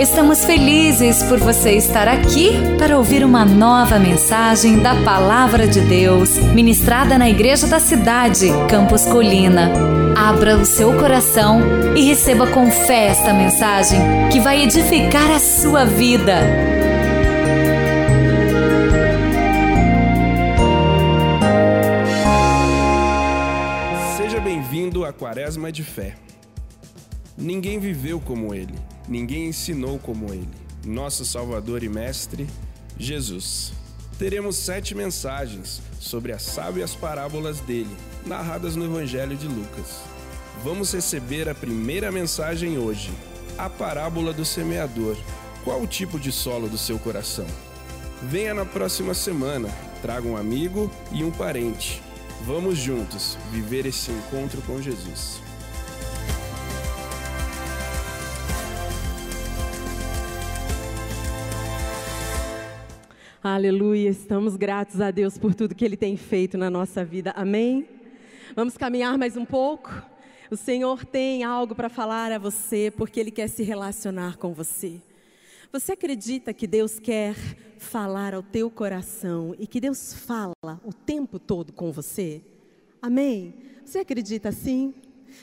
Estamos felizes por você estar aqui para ouvir uma nova mensagem da Palavra de Deus, ministrada na Igreja da Cidade, Campos Colina. Abra o seu coração e receba com fé esta mensagem que vai edificar a sua vida. Seja bem-vindo à Quaresma de Fé. Ninguém viveu como ele, ninguém ensinou como ele. Nosso Salvador e Mestre, Jesus. Teremos sete mensagens sobre as sábias parábolas dele, narradas no Evangelho de Lucas. Vamos receber a primeira mensagem hoje, a parábola do semeador. Qual o tipo de solo do seu coração? Venha na próxima semana, traga um amigo e um parente. Vamos juntos viver esse encontro com Jesus. Aleluia, estamos gratos a Deus por tudo que Ele tem feito na nossa vida, amém? Vamos caminhar mais um pouco? O Senhor tem algo para falar a você, porque Ele quer se relacionar com você. Você acredita que Deus quer falar ao teu coração e que Deus fala o tempo todo com você? Amém? Você acredita assim?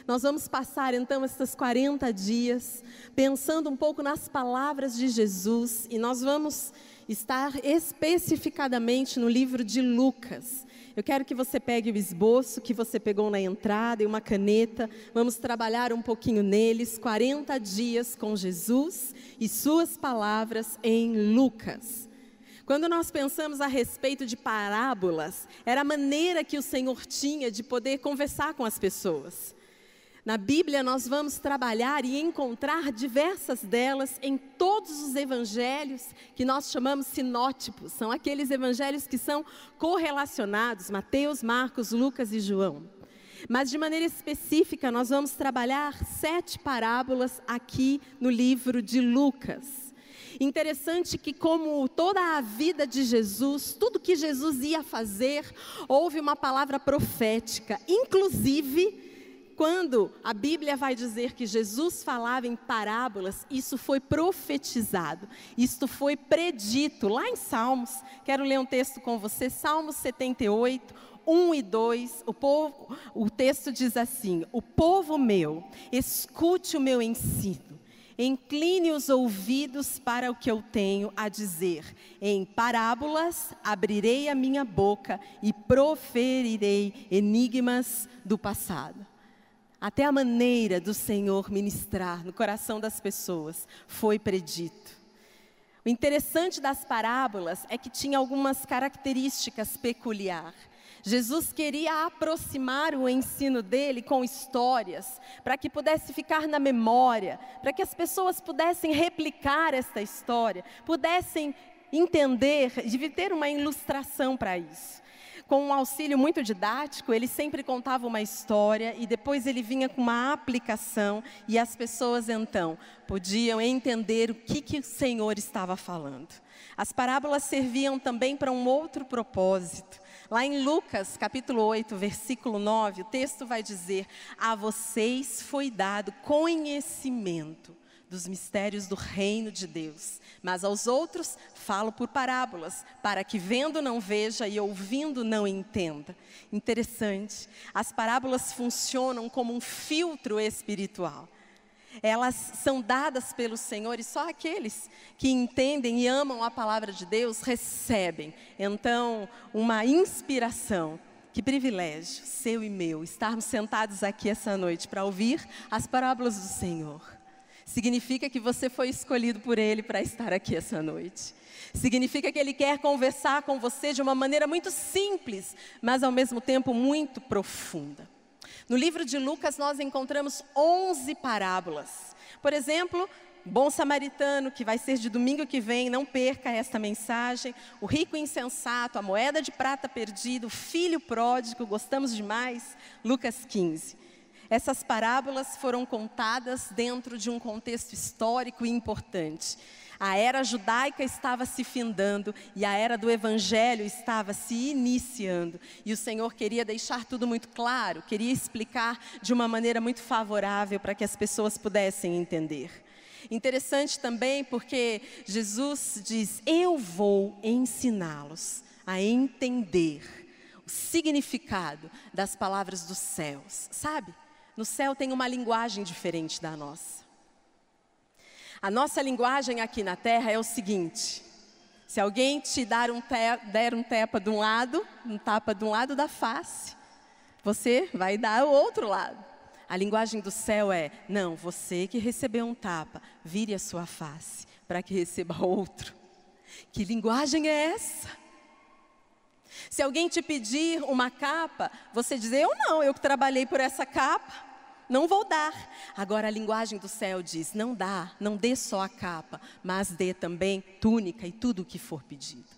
Nós vamos passar então esses 40 dias pensando um pouco nas palavras de Jesus e nós vamos estar especificadamente no livro de Lucas. Eu quero que você pegue o esboço que você pegou na entrada e uma caneta. Vamos trabalhar um pouquinho neles, 40 dias com Jesus e suas palavras em Lucas. Quando nós pensamos a respeito de parábolas, era a maneira que o Senhor tinha de poder conversar com as pessoas. Na Bíblia, nós vamos trabalhar e encontrar diversas delas em todos os evangelhos que nós chamamos sinótipos. São aqueles evangelhos que são correlacionados: Mateus, Marcos, Lucas e João. Mas de maneira específica, nós vamos trabalhar sete parábolas aqui no livro de Lucas. Interessante que, como toda a vida de Jesus, tudo que Jesus ia fazer, houve uma palavra profética, inclusive quando a Bíblia vai dizer que Jesus falava em parábolas, isso foi profetizado, isto foi predito lá em Salmos. Quero ler um texto com você, Salmos 78, 1 e 2, o, povo, o texto diz assim: O povo meu, escute o meu ensino, incline os ouvidos para o que eu tenho a dizer. Em parábolas abrirei a minha boca e proferirei enigmas do passado. Até a maneira do Senhor ministrar no coração das pessoas foi predito. O interessante das parábolas é que tinha algumas características peculiares. Jesus queria aproximar o ensino dele com histórias, para que pudesse ficar na memória, para que as pessoas pudessem replicar esta história, pudessem entender, de ter uma ilustração para isso com um auxílio muito didático, ele sempre contava uma história e depois ele vinha com uma aplicação e as pessoas então podiam entender o que, que o Senhor estava falando. As parábolas serviam também para um outro propósito. Lá em Lucas, capítulo 8, versículo 9, o texto vai dizer: A vocês foi dado conhecimento dos mistérios do reino de Deus. Mas aos outros falo por parábolas, para que vendo não veja e ouvindo não entenda. Interessante. As parábolas funcionam como um filtro espiritual. Elas são dadas pelo Senhor e só aqueles que entendem e amam a palavra de Deus recebem. Então, uma inspiração que privilégio, seu e meu, estarmos sentados aqui essa noite para ouvir as parábolas do Senhor significa que você foi escolhido por Ele para estar aqui essa noite. Significa que Ele quer conversar com você de uma maneira muito simples, mas ao mesmo tempo muito profunda. No livro de Lucas, nós encontramos 11 parábolas. Por exemplo, Bom Samaritano, que vai ser de domingo que vem, não perca esta mensagem. O rico insensato, a moeda de prata perdida, o filho pródigo, gostamos demais. Lucas 15. Essas parábolas foram contadas dentro de um contexto histórico e importante. A era judaica estava se findando e a era do evangelho estava se iniciando. E o Senhor queria deixar tudo muito claro, queria explicar de uma maneira muito favorável para que as pessoas pudessem entender. Interessante também porque Jesus diz: Eu vou ensiná-los a entender o significado das palavras dos céus. Sabe? No céu tem uma linguagem diferente da nossa. A nossa linguagem aqui na terra é o seguinte: se alguém te dar um te, der um tapa de um lado, um tapa de um lado da face, você vai dar o outro lado. A linguagem do céu é: não, você que recebeu um tapa, vire a sua face para que receba outro. Que linguagem é essa? Se alguém te pedir uma capa, você dizer: eu não, eu que trabalhei por essa capa não vou dar. Agora a linguagem do céu diz: não dá, não dê só a capa, mas dê também túnica e tudo o que for pedido.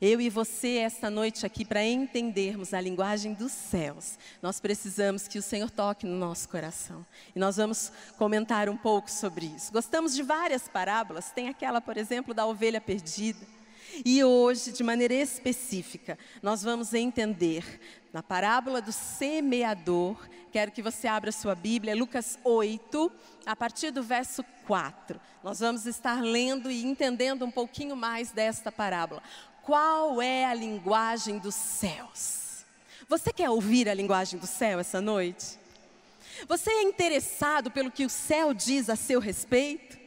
Eu e você, esta noite aqui, para entendermos a linguagem dos céus, nós precisamos que o Senhor toque no nosso coração. E nós vamos comentar um pouco sobre isso. Gostamos de várias parábolas, tem aquela, por exemplo, da ovelha perdida. E hoje, de maneira específica, nós vamos entender na parábola do semeador. Quero que você abra sua Bíblia, Lucas 8, a partir do verso 4. Nós vamos estar lendo e entendendo um pouquinho mais desta parábola. Qual é a linguagem dos céus? Você quer ouvir a linguagem do céu essa noite? Você é interessado pelo que o céu diz a seu respeito?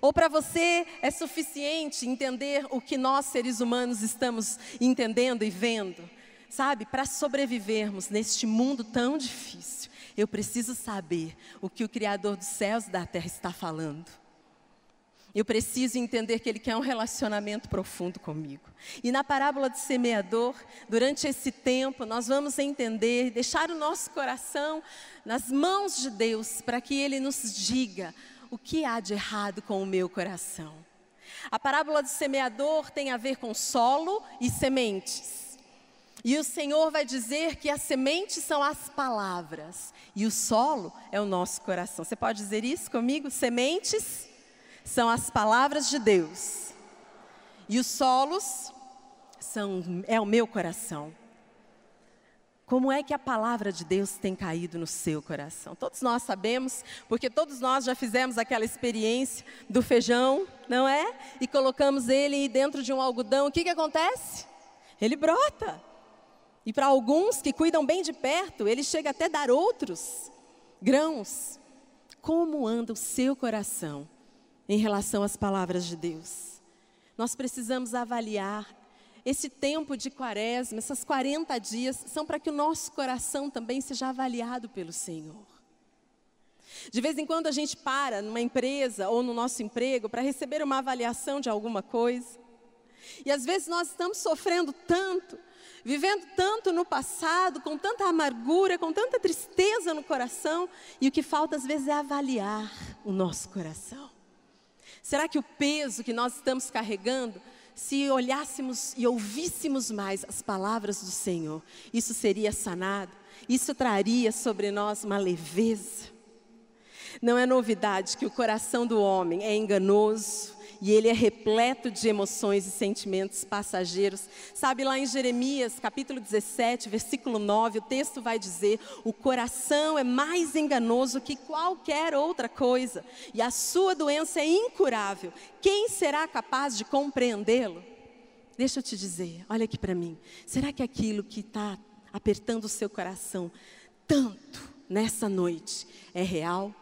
Ou para você é suficiente entender o que nós seres humanos estamos entendendo e vendo? Sabe, para sobrevivermos neste mundo tão difícil, eu preciso saber o que o Criador dos céus e da terra está falando. Eu preciso entender que Ele quer um relacionamento profundo comigo. E na parábola do semeador, durante esse tempo, nós vamos entender, deixar o nosso coração nas mãos de Deus, para que Ele nos diga o que há de errado com o meu coração. A parábola do semeador tem a ver com solo e sementes. E o Senhor vai dizer que as sementes são as palavras e o solo é o nosso coração. Você pode dizer isso comigo? Sementes são as palavras de Deus. E os solos são é o meu coração. Como é que a palavra de Deus tem caído no seu coração? Todos nós sabemos, porque todos nós já fizemos aquela experiência do feijão, não é? E colocamos ele dentro de um algodão. O que, que acontece? Ele brota. E para alguns que cuidam bem de perto, ele chega até dar outros grãos. Como anda o seu coração em relação às palavras de Deus? Nós precisamos avaliar esse tempo de quaresma, essas 40 dias, são para que o nosso coração também seja avaliado pelo Senhor. De vez em quando a gente para numa empresa ou no nosso emprego para receber uma avaliação de alguma coisa. E às vezes nós estamos sofrendo tanto vivendo tanto no passado, com tanta amargura, com tanta tristeza no coração, e o que falta às vezes é avaliar o nosso coração. Será que o peso que nós estamos carregando, se olhássemos e ouvíssemos mais as palavras do Senhor, isso seria sanado? Isso traria sobre nós uma leveza? Não é novidade que o coração do homem é enganoso, e ele é repleto de emoções e sentimentos passageiros. Sabe lá em Jeremias, capítulo 17, versículo 9, o texto vai dizer: "O coração é mais enganoso que qualquer outra coisa, e a sua doença é incurável. Quem será capaz de compreendê-lo?" Deixa eu te dizer, olha aqui para mim. Será que aquilo que está apertando o seu coração tanto nessa noite é real?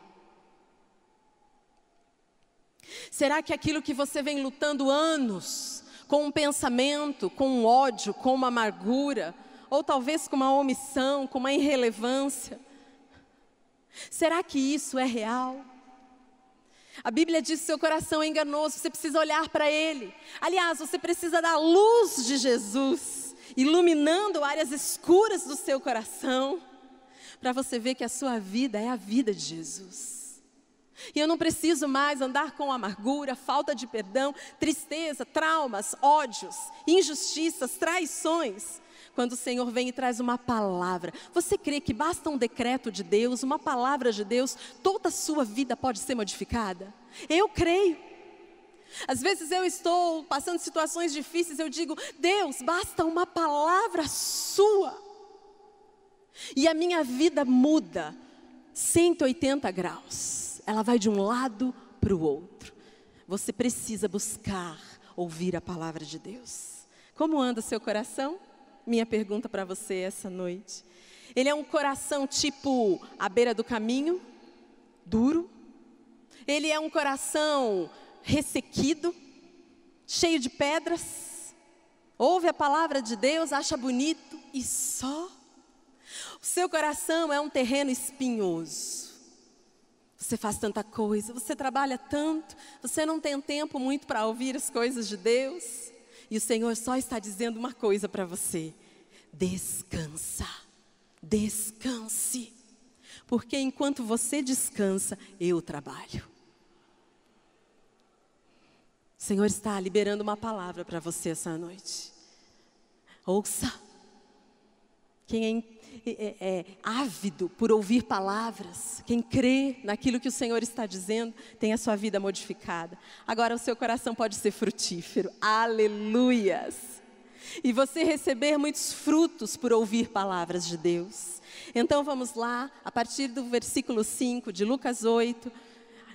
Será que aquilo que você vem lutando anos, com um pensamento, com um ódio, com uma amargura, ou talvez com uma omissão, com uma irrelevância, será que isso é real? A Bíblia diz que seu coração é enganoso, você precisa olhar para ele. Aliás, você precisa da luz de Jesus, iluminando áreas escuras do seu coração, para você ver que a sua vida é a vida de Jesus. E eu não preciso mais andar com amargura, falta de perdão, tristeza, traumas, ódios, injustiças, traições. Quando o Senhor vem e traz uma palavra, você crê que basta um decreto de Deus, uma palavra de Deus, toda a sua vida pode ser modificada? Eu creio. Às vezes eu estou passando situações difíceis, eu digo, Deus, basta uma palavra sua. E a minha vida muda 180 graus ela vai de um lado para o outro. Você precisa buscar ouvir a palavra de Deus. Como anda seu coração? Minha pergunta para você essa noite. Ele é um coração tipo à beira do caminho, duro. Ele é um coração ressequido, cheio de pedras. Ouve a palavra de Deus, acha bonito e só. O seu coração é um terreno espinhoso. Você faz tanta coisa, você trabalha tanto, você não tem tempo muito para ouvir as coisas de Deus. E o Senhor só está dizendo uma coisa para você: descansa, descanse. Porque enquanto você descansa, eu trabalho. O Senhor está liberando uma palavra para você essa noite. Ouça. Quem é é, é, ávido por ouvir palavras, quem crê naquilo que o Senhor está dizendo, tem a sua vida modificada. Agora o seu coração pode ser frutífero. Aleluias! E você receber muitos frutos por ouvir palavras de Deus. Então vamos lá, a partir do versículo 5 de Lucas 8.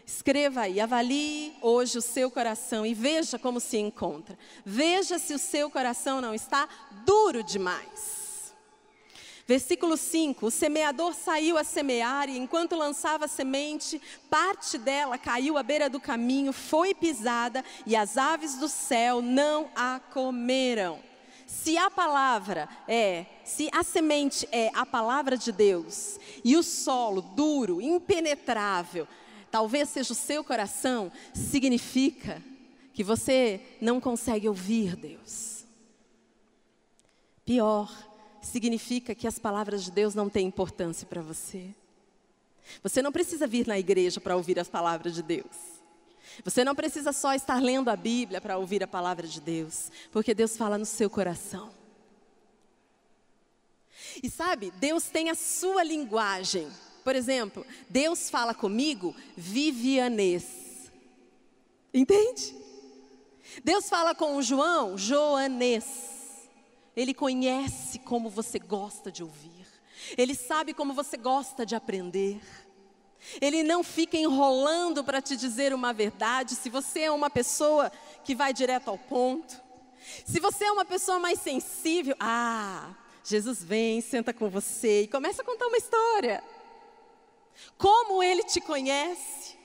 Escreva aí, avalie hoje o seu coração e veja como se encontra. Veja se o seu coração não está duro demais. Versículo 5: O semeador saiu a semear, e enquanto lançava semente, parte dela caiu à beira do caminho, foi pisada, e as aves do céu não a comeram. Se a palavra é, se a semente é a palavra de Deus, e o solo duro, impenetrável, talvez seja o seu coração, significa que você não consegue ouvir Deus. Pior, significa que as palavras de Deus não têm importância para você. Você não precisa vir na igreja para ouvir as palavras de Deus. Você não precisa só estar lendo a Bíblia para ouvir a palavra de Deus, porque Deus fala no seu coração. E sabe, Deus tem a sua linguagem. Por exemplo, Deus fala comigo vivianês. Entende? Deus fala com o João joanês. Ele conhece como você gosta de ouvir. Ele sabe como você gosta de aprender. Ele não fica enrolando para te dizer uma verdade. Se você é uma pessoa que vai direto ao ponto, se você é uma pessoa mais sensível, ah, Jesus vem, senta com você e começa a contar uma história. Como ele te conhece?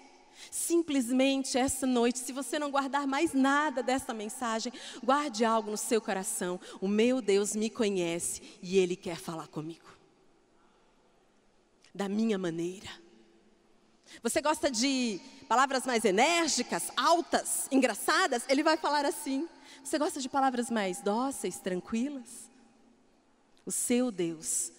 Simplesmente essa noite, se você não guardar mais nada dessa mensagem, guarde algo no seu coração. O meu Deus me conhece e Ele quer falar comigo. Da minha maneira. Você gosta de palavras mais enérgicas, altas, engraçadas? Ele vai falar assim. Você gosta de palavras mais dóceis, tranquilas? O seu Deus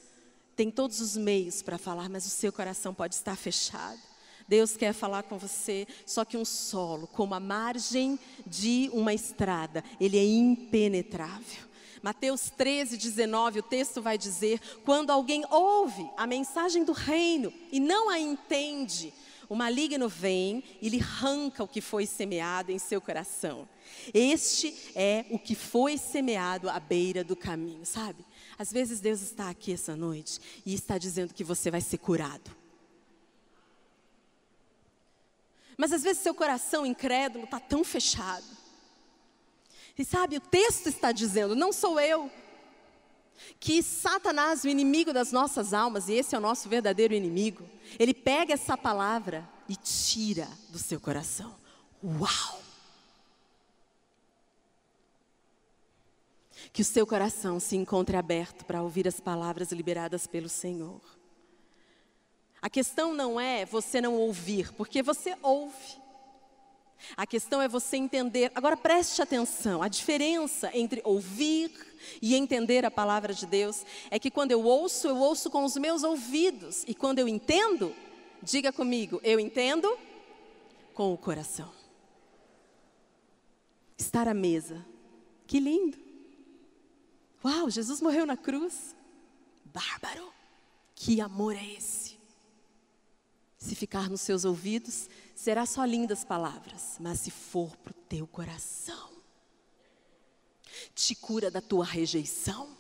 tem todos os meios para falar, mas o seu coração pode estar fechado. Deus quer falar com você, só que um solo, como a margem de uma estrada, ele é impenetrável. Mateus 13, 19, o texto vai dizer: quando alguém ouve a mensagem do reino e não a entende, o maligno vem e lhe arranca o que foi semeado em seu coração. Este é o que foi semeado à beira do caminho, sabe? Às vezes Deus está aqui essa noite e está dizendo que você vai ser curado. Mas às vezes seu coração incrédulo está tão fechado. E sabe, o texto está dizendo, não sou eu, que Satanás, o inimigo das nossas almas, e esse é o nosso verdadeiro inimigo, ele pega essa palavra e tira do seu coração. Uau! Que o seu coração se encontre aberto para ouvir as palavras liberadas pelo Senhor. A questão não é você não ouvir, porque você ouve. A questão é você entender. Agora preste atenção: a diferença entre ouvir e entender a palavra de Deus é que quando eu ouço, eu ouço com os meus ouvidos, e quando eu entendo, diga comigo, eu entendo com o coração. Estar à mesa, que lindo. Uau, Jesus morreu na cruz. Bárbaro, que amor é esse? Se ficar nos seus ouvidos, será só lindas palavras, mas se for para o teu coração, te cura da tua rejeição.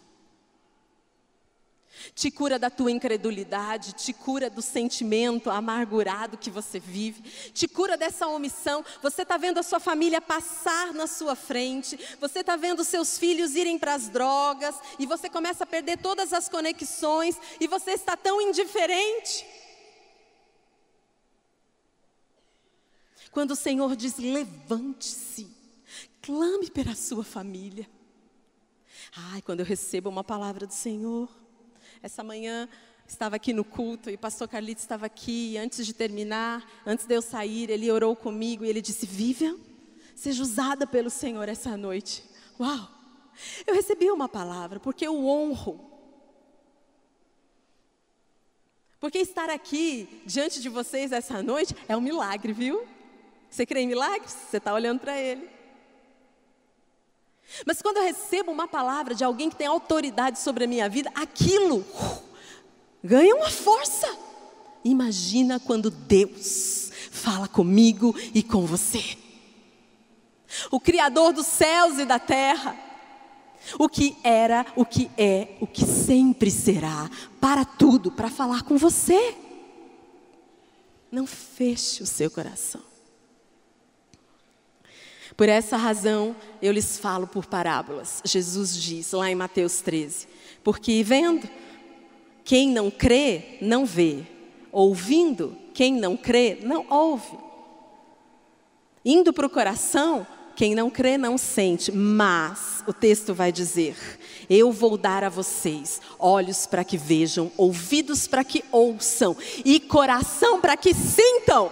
te cura da tua incredulidade, te cura do sentimento amargurado que você vive, te cura dessa omissão. Você está vendo a sua família passar na sua frente, você está vendo seus filhos irem para as drogas, e você começa a perder todas as conexões, e você está tão indiferente. Quando o Senhor diz: levante-se, clame pela sua família. Ai, quando eu recebo uma palavra do Senhor, essa manhã estava aqui no culto e o pastor Carlito estava aqui. Antes de terminar, antes de eu sair, ele orou comigo e ele disse: Vivian, seja usada pelo Senhor essa noite. Uau! Eu recebi uma palavra porque eu honro. Porque estar aqui diante de vocês essa noite é um milagre, viu? Você crê em milagres? Você está olhando para ele. Mas quando eu recebo uma palavra de alguém que tem autoridade sobre a minha vida, aquilo uh, ganha uma força. Imagina quando Deus fala comigo e com você. O Criador dos céus e da terra. O que era, o que é, o que sempre será, para tudo, para falar com você. Não feche o seu coração. Por essa razão, eu lhes falo por parábolas. Jesus diz lá em Mateus 13: Porque vendo, quem não crê, não vê. Ouvindo, quem não crê, não ouve. Indo para o coração, quem não crê não sente, mas o texto vai dizer: Eu vou dar a vocês olhos para que vejam, ouvidos para que ouçam e coração para que sintam.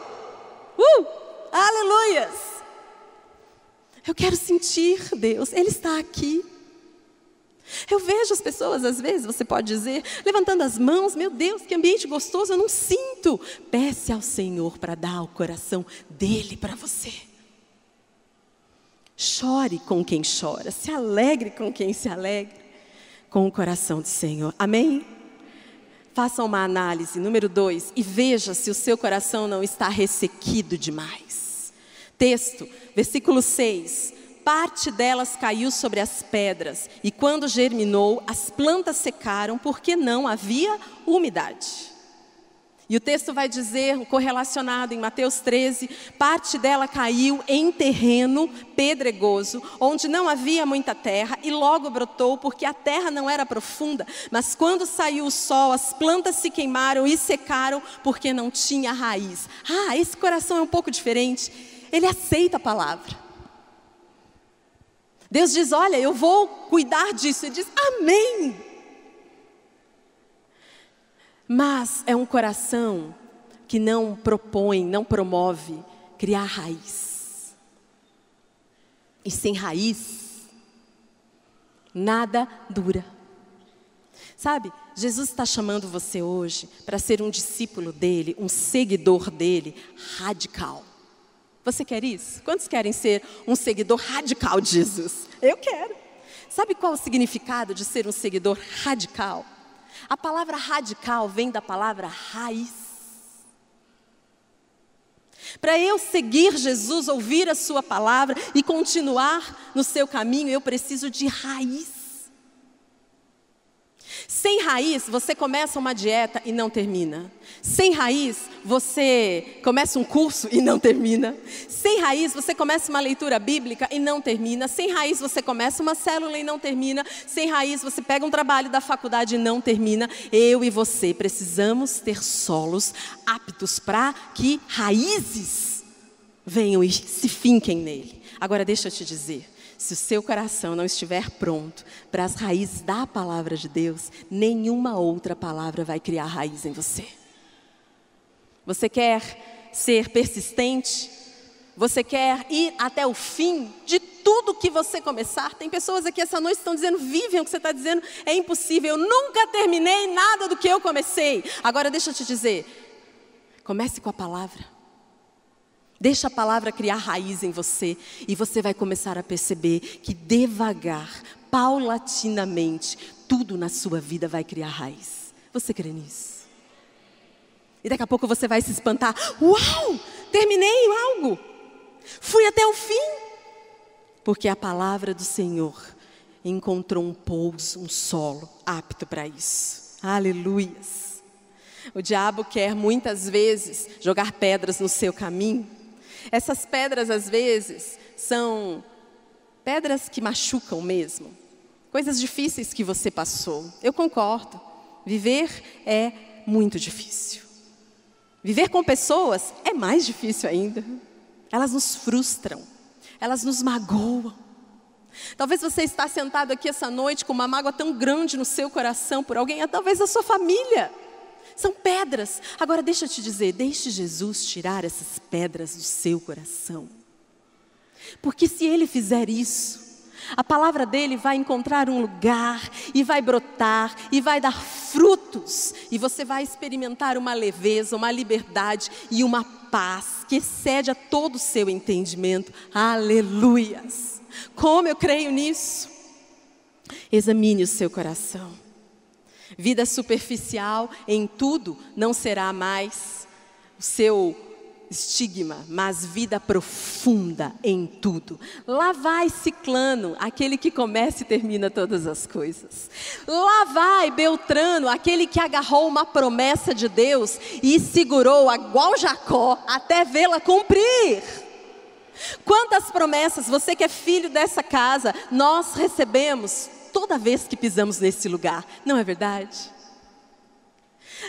Uh! Aleluias! Eu quero sentir Deus, Ele está aqui. Eu vejo as pessoas, às vezes, você pode dizer, levantando as mãos, meu Deus, que ambiente gostoso, eu não sinto. Peça ao Senhor para dar o coração dele para você. Chore com quem chora, se alegre com quem se alegre, com o coração do Senhor. Amém? Faça uma análise, número dois, e veja se o seu coração não está ressequido demais. Texto, versículo 6. Parte delas caiu sobre as pedras, e quando germinou, as plantas secaram, porque não havia umidade. E o texto vai dizer, correlacionado em Mateus 13, parte dela caiu em terreno pedregoso, onde não havia muita terra, e logo brotou, porque a terra não era profunda. Mas quando saiu o sol, as plantas se queimaram e secaram, porque não tinha raiz. Ah, esse coração é um pouco diferente ele aceita a palavra. Deus diz: Olha, eu vou cuidar disso. Ele diz: Amém. Mas é um coração que não propõe, não promove criar raiz. E sem raiz, nada dura. Sabe, Jesus está chamando você hoje para ser um discípulo dele, um seguidor dele, radical. Você quer isso? Quantos querem ser um seguidor radical de Jesus? Eu quero. Sabe qual o significado de ser um seguidor radical? A palavra radical vem da palavra raiz. Para eu seguir Jesus, ouvir a Sua palavra e continuar no seu caminho, eu preciso de raiz. Sem raiz, você começa uma dieta e não termina. Sem raiz, você começa um curso e não termina. Sem raiz, você começa uma leitura bíblica e não termina. Sem raiz, você começa uma célula e não termina. Sem raiz, você pega um trabalho da faculdade e não termina. Eu e você precisamos ter solos aptos para que raízes venham e se finquem nele. Agora, deixa eu te dizer. Se o seu coração não estiver pronto para as raízes da palavra de Deus, nenhuma outra palavra vai criar raiz em você. Você quer ser persistente? Você quer ir até o fim de tudo que você começar? Tem pessoas aqui essa noite que estão dizendo, vivem o que você está dizendo, é impossível. Eu nunca terminei nada do que eu comecei. Agora deixa eu te dizer, comece com a palavra. Deixa a palavra criar raiz em você e você vai começar a perceber que devagar, paulatinamente, tudo na sua vida vai criar raiz. Você crê nisso? E daqui a pouco você vai se espantar: Uau! Terminei algo! Fui até o fim! Porque a palavra do Senhor encontrou um pouso, um solo apto para isso. Aleluias. O diabo quer muitas vezes jogar pedras no seu caminho. Essas pedras, às vezes, são pedras que machucam mesmo, coisas difíceis que você passou. Eu concordo. Viver é muito difícil. Viver com pessoas é mais difícil ainda. Elas nos frustram, elas nos magoam. Talvez você está sentado aqui essa noite com uma mágoa tão grande no seu coração por alguém, talvez a sua família. São pedras. Agora deixa eu te dizer, deixe Jesus tirar essas pedras do seu coração. Porque se ele fizer isso, a palavra dele vai encontrar um lugar e vai brotar e vai dar frutos, e você vai experimentar uma leveza, uma liberdade e uma paz que excede a todo o seu entendimento. Aleluias! Como eu creio nisso? Examine o seu coração. Vida superficial em tudo não será mais o seu estigma, mas vida profunda em tudo. Lá vai Ciclano, aquele que começa e termina todas as coisas. Lá vai Beltrano, aquele que agarrou uma promessa de Deus e segurou, igual Jacó, até vê-la cumprir. Quantas promessas, você que é filho dessa casa, nós recebemos toda vez que pisamos nesse lugar, não é verdade?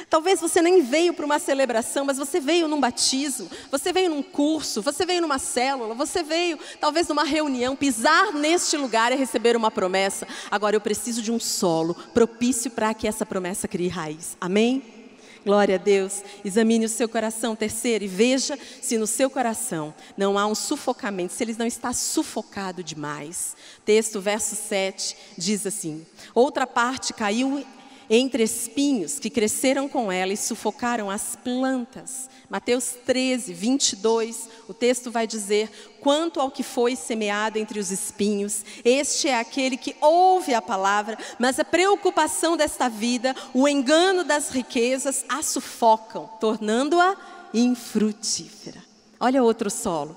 Talvez você nem veio para uma celebração, mas você veio num batismo, você veio num curso, você veio numa célula, você veio talvez numa reunião, pisar neste lugar e receber uma promessa. Agora eu preciso de um solo propício para que essa promessa crie raiz. Amém? Glória a Deus. Examine o seu coração, terceiro, e veja se no seu coração não há um sufocamento, se ele não está sufocado demais. Texto, verso 7, diz assim: Outra parte caiu entre espinhos que cresceram com ela e sufocaram as plantas. Mateus 13, 22, o texto vai dizer: Quanto ao que foi semeado entre os espinhos, este é aquele que ouve a palavra, mas a preocupação desta vida, o engano das riquezas, a sufocam, tornando-a infrutífera. Olha outro solo,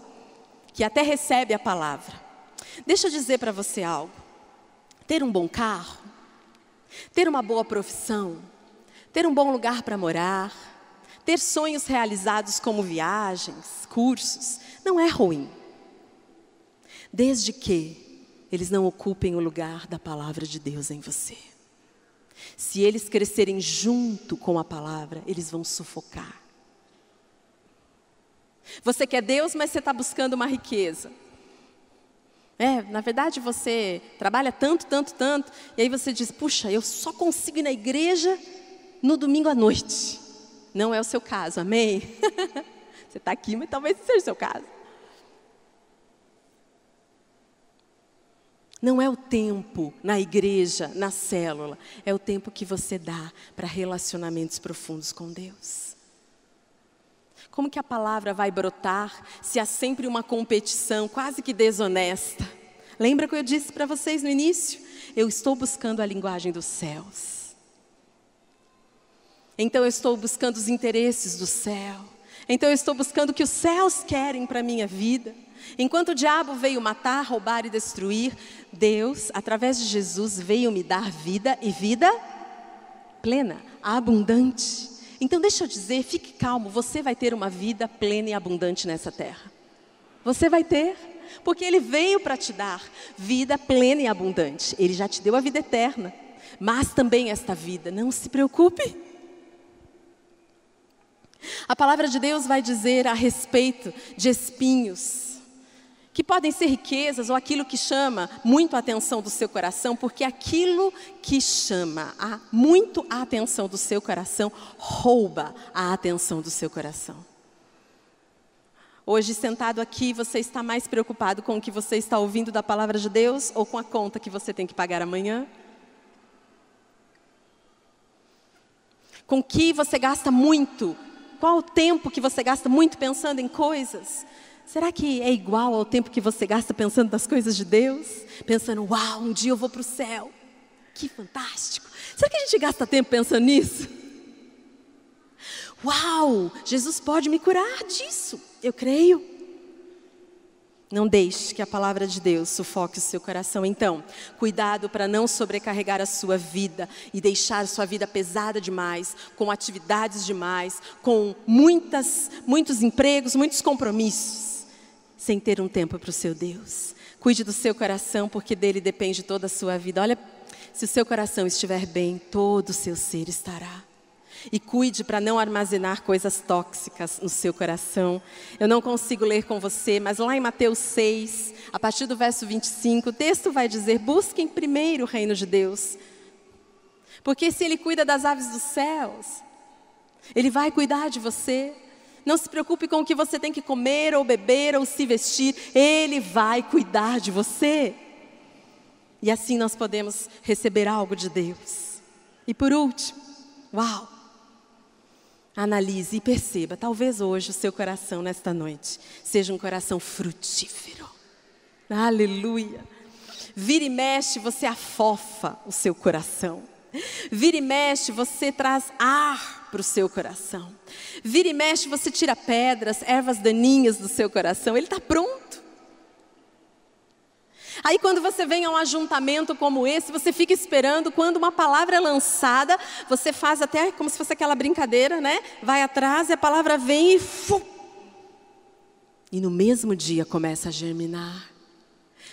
que até recebe a palavra. Deixa eu dizer para você algo: ter um bom carro, ter uma boa profissão, ter um bom lugar para morar, ter sonhos realizados como viagens, cursos, não é ruim. Desde que eles não ocupem o lugar da palavra de Deus em você. Se eles crescerem junto com a palavra, eles vão sufocar. Você quer Deus, mas você está buscando uma riqueza. É, na verdade você trabalha tanto, tanto, tanto, e aí você diz: puxa, eu só consigo ir na igreja no domingo à noite. Não é o seu caso, amém? você está aqui, mas talvez seja o seu caso. Não é o tempo na igreja, na célula, é o tempo que você dá para relacionamentos profundos com Deus. Como que a palavra vai brotar se há sempre uma competição quase que desonesta? Lembra que eu disse para vocês no início? Eu estou buscando a linguagem dos céus. Então eu estou buscando os interesses do céu. Então eu estou buscando o que os céus querem para a minha vida. Enquanto o diabo veio matar, roubar e destruir, Deus, através de Jesus, veio me dar vida e vida plena, abundante. Então, deixa eu dizer, fique calmo, você vai ter uma vida plena e abundante nessa terra. Você vai ter, porque Ele veio para te dar vida plena e abundante. Ele já te deu a vida eterna, mas também esta vida, não se preocupe. A palavra de Deus vai dizer a respeito de espinhos, que podem ser riquezas ou aquilo que chama muito a atenção do seu coração, porque aquilo que chama a, muito a atenção do seu coração rouba a atenção do seu coração. Hoje, sentado aqui, você está mais preocupado com o que você está ouvindo da palavra de Deus ou com a conta que você tem que pagar amanhã? Com que você gasta muito? Qual o tempo que você gasta muito pensando em coisas? Será que é igual ao tempo que você gasta pensando nas coisas de Deus? Pensando, uau, um dia eu vou para o céu. Que fantástico. Será que a gente gasta tempo pensando nisso? Uau, Jesus pode me curar disso. Eu creio. Não deixe que a palavra de Deus sufoque o seu coração. Então, cuidado para não sobrecarregar a sua vida e deixar a sua vida pesada demais, com atividades demais, com muitas, muitos empregos, muitos compromissos, sem ter um tempo para o seu Deus. Cuide do seu coração, porque dele depende toda a sua vida. Olha, se o seu coração estiver bem, todo o seu ser estará. E cuide para não armazenar coisas tóxicas no seu coração. Eu não consigo ler com você, mas lá em Mateus 6, a partir do verso 25, o texto vai dizer: busquem primeiro o reino de Deus. Porque se Ele cuida das aves dos céus, Ele vai cuidar de você. Não se preocupe com o que você tem que comer ou beber ou se vestir, Ele vai cuidar de você. E assim nós podemos receber algo de Deus. E por último, uau! Analise e perceba, talvez hoje o seu coração nesta noite seja um coração frutífero. Aleluia. Vira e mexe, você afofa o seu coração. Vira e mexe, você traz ar para o seu coração. Vira e mexe, você tira pedras, ervas daninhas do seu coração. Ele está pronto. Aí, quando você vem a um ajuntamento como esse, você fica esperando, quando uma palavra é lançada, você faz até como se fosse aquela brincadeira, né? Vai atrás e a palavra vem e. Fu! E no mesmo dia começa a germinar.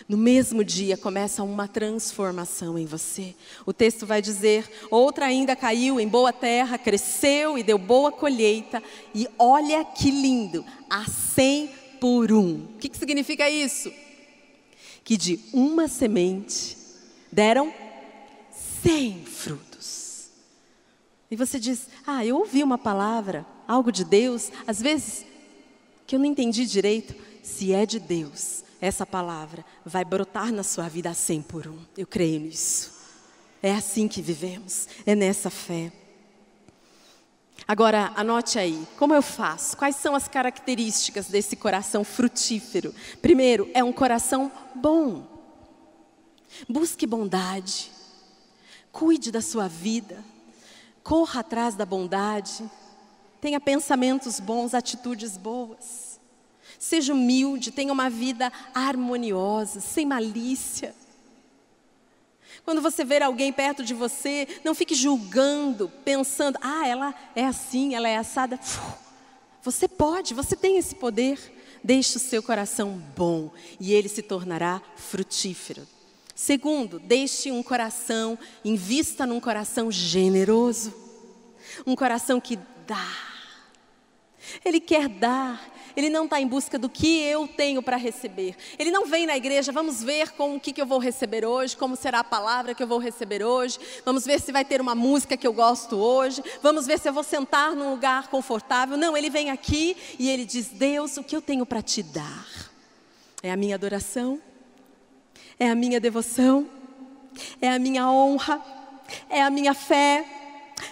No mesmo dia começa uma transformação em você. O texto vai dizer: outra ainda caiu em boa terra, cresceu e deu boa colheita. E olha que lindo, a cem por um. O que, que significa isso? Que de uma semente deram cem frutos. E você diz: ah, eu ouvi uma palavra, algo de Deus, às vezes que eu não entendi direito. Se é de Deus, essa palavra vai brotar na sua vida a 100 por um. Eu creio nisso. É assim que vivemos, é nessa fé. Agora, anote aí, como eu faço? Quais são as características desse coração frutífero? Primeiro, é um coração bom. Busque bondade. Cuide da sua vida. Corra atrás da bondade. Tenha pensamentos bons, atitudes boas. Seja humilde, tenha uma vida harmoniosa, sem malícia. Quando você ver alguém perto de você, não fique julgando, pensando, ah, ela é assim, ela é assada. Você pode, você tem esse poder. Deixe o seu coração bom e ele se tornará frutífero. Segundo, deixe um coração, invista num coração generoso, um coração que dá. Ele quer dar, ele não está em busca do que eu tenho para receber. Ele não vem na igreja, vamos ver com o que, que eu vou receber hoje, como será a palavra que eu vou receber hoje, vamos ver se vai ter uma música que eu gosto hoje, vamos ver se eu vou sentar num lugar confortável. Não, ele vem aqui e ele diz: Deus, o que eu tenho para te dar? É a minha adoração, é a minha devoção, é a minha honra, é a minha fé,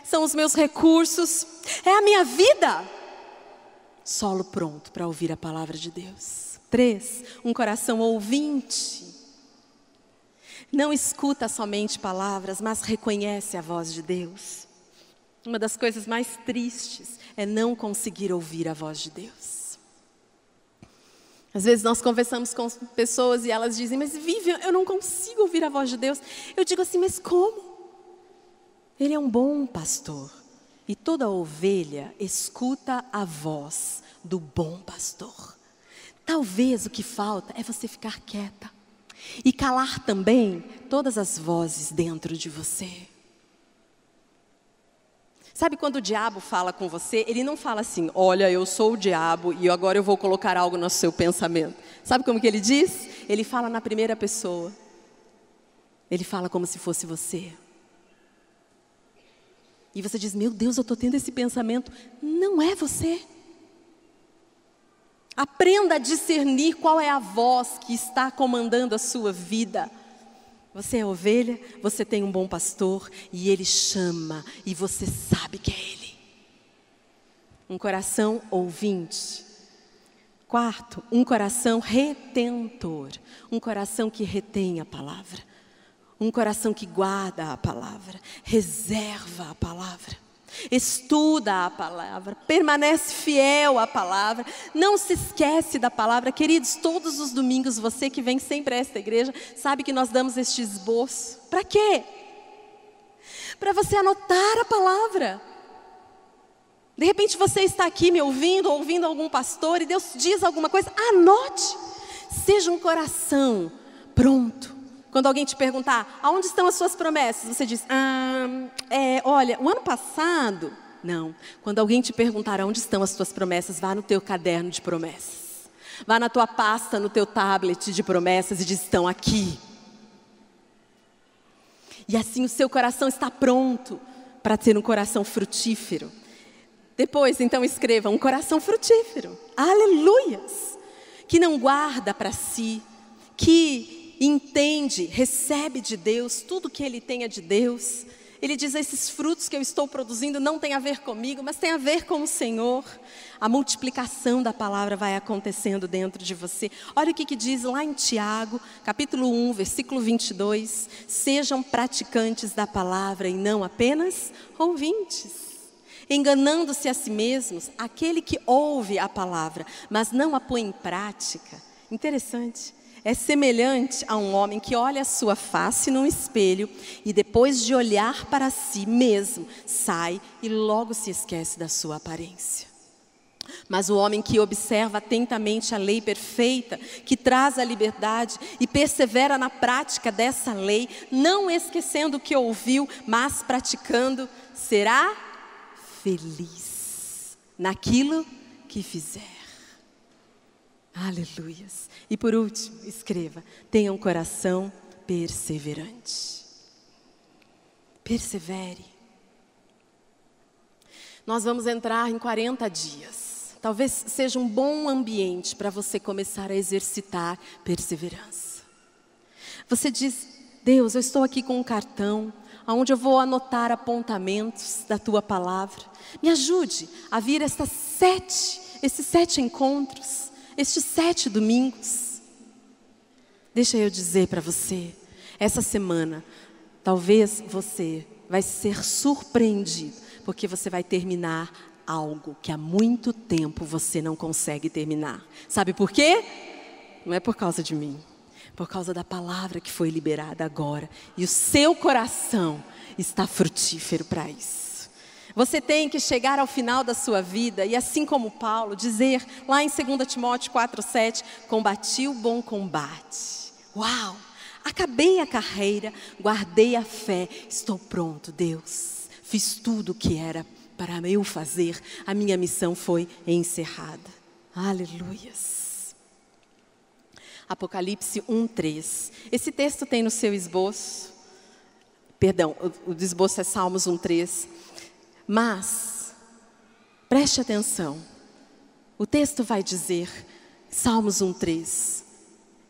são os meus recursos, é a minha vida solo pronto para ouvir a palavra de Deus. Três, um coração ouvinte. Não escuta somente palavras, mas reconhece a voz de Deus. Uma das coisas mais tristes é não conseguir ouvir a voz de Deus. Às vezes nós conversamos com pessoas e elas dizem, mas Vivian, eu não consigo ouvir a voz de Deus. Eu digo assim, mas como? Ele é um bom pastor. E toda ovelha escuta a voz do bom pastor. Talvez o que falta é você ficar quieta e calar também todas as vozes dentro de você. Sabe quando o diabo fala com você, ele não fala assim: "Olha, eu sou o diabo e agora eu vou colocar algo no seu pensamento". Sabe como que ele diz? Ele fala na primeira pessoa. Ele fala como se fosse você. E você diz: Meu Deus, eu estou tendo esse pensamento. Não é você. Aprenda a discernir qual é a voz que está comandando a sua vida. Você é ovelha, você tem um bom pastor e ele chama e você sabe que é ele. Um coração ouvinte. Quarto, um coração retentor, um coração que retém a palavra. Um coração que guarda a palavra, reserva a palavra. Estuda a palavra, permanece fiel à palavra, não se esquece da palavra. Queridos, todos os domingos, você que vem sempre a esta igreja, sabe que nós damos este esboço. Para quê? Para você anotar a palavra. De repente você está aqui me ouvindo, ouvindo algum pastor, e Deus diz alguma coisa, anote. Seja um coração pronto. Quando alguém te perguntar, aonde estão as suas promessas? Você diz, ah, é, olha, o ano passado. Não. Quando alguém te perguntar onde estão as tuas promessas, vá no teu caderno de promessas. Vá na tua pasta, no teu tablet de promessas e diz, estão aqui. E assim o seu coração está pronto para ter um coração frutífero. Depois, então, escreva um coração frutífero. Aleluias! Que não guarda para si, que entende, recebe de Deus tudo que ele tenha de Deus. Ele diz: esses frutos que eu estou produzindo não tem a ver comigo, mas tem a ver com o Senhor. A multiplicação da palavra vai acontecendo dentro de você. Olha o que, que diz lá em Tiago, capítulo 1, versículo 22. Sejam praticantes da palavra e não apenas ouvintes enganando-se a si mesmos, aquele que ouve a palavra, mas não a põe em prática. Interessante. É semelhante a um homem que olha a sua face num espelho e depois de olhar para si mesmo, sai e logo se esquece da sua aparência. Mas o homem que observa atentamente a lei perfeita, que traz a liberdade e persevera na prática dessa lei, não esquecendo o que ouviu, mas praticando, será feliz naquilo que fizer. Aleluias. E por último, escreva: tenha um coração perseverante. Persevere. Nós vamos entrar em 40 dias. Talvez seja um bom ambiente para você começar a exercitar perseverança. Você diz: Deus, eu estou aqui com um cartão, onde eu vou anotar apontamentos da tua palavra. Me ajude a vir estas sete, esses sete encontros, estes sete domingos. Deixa eu dizer para você, essa semana, talvez você vai ser surpreendido, porque você vai terminar algo que há muito tempo você não consegue terminar. Sabe por quê? Não é por causa de mim por causa da palavra que foi liberada agora. E o seu coração está frutífero para isso. Você tem que chegar ao final da sua vida e, assim como Paulo, dizer lá em 2 Timóteo 4,7: Combati o bom combate. Uau! Acabei a carreira, guardei a fé, estou pronto, Deus. Fiz tudo o que era para eu fazer, a minha missão foi encerrada. Aleluias. Apocalipse 1:3. Esse texto tem no seu esboço. Perdão, o, esboço é Salmos 1:3. Mas preste atenção. O texto vai dizer, Salmos 1:3,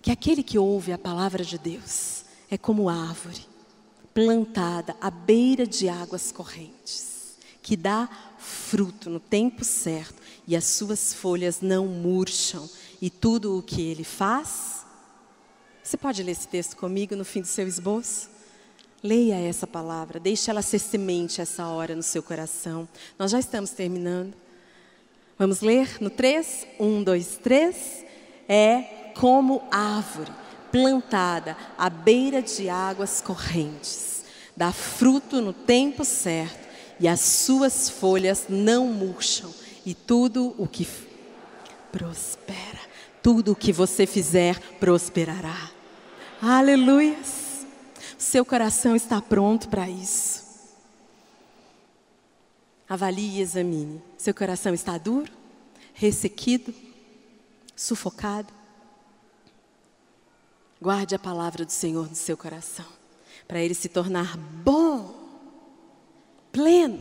que aquele que ouve a palavra de Deus é como árvore plantada à beira de águas correntes, que dá fruto no tempo certo e as suas folhas não murcham e tudo o que ele faz. Você pode ler esse texto comigo no fim do seu esboço? Leia essa palavra, deixe ela ser semente essa hora no seu coração. Nós já estamos terminando. Vamos ler no 3? 1, 2, 3. É como árvore plantada à beira de águas correntes, dá fruto no tempo certo e as suas folhas não murcham, e tudo o que prospera. Tudo o que você fizer prosperará. Aleluia. Seu coração está pronto para isso. Avalie e examine. Seu coração está duro, ressequido, sufocado. Guarde a palavra do Senhor no seu coração, para ele se tornar bom, pleno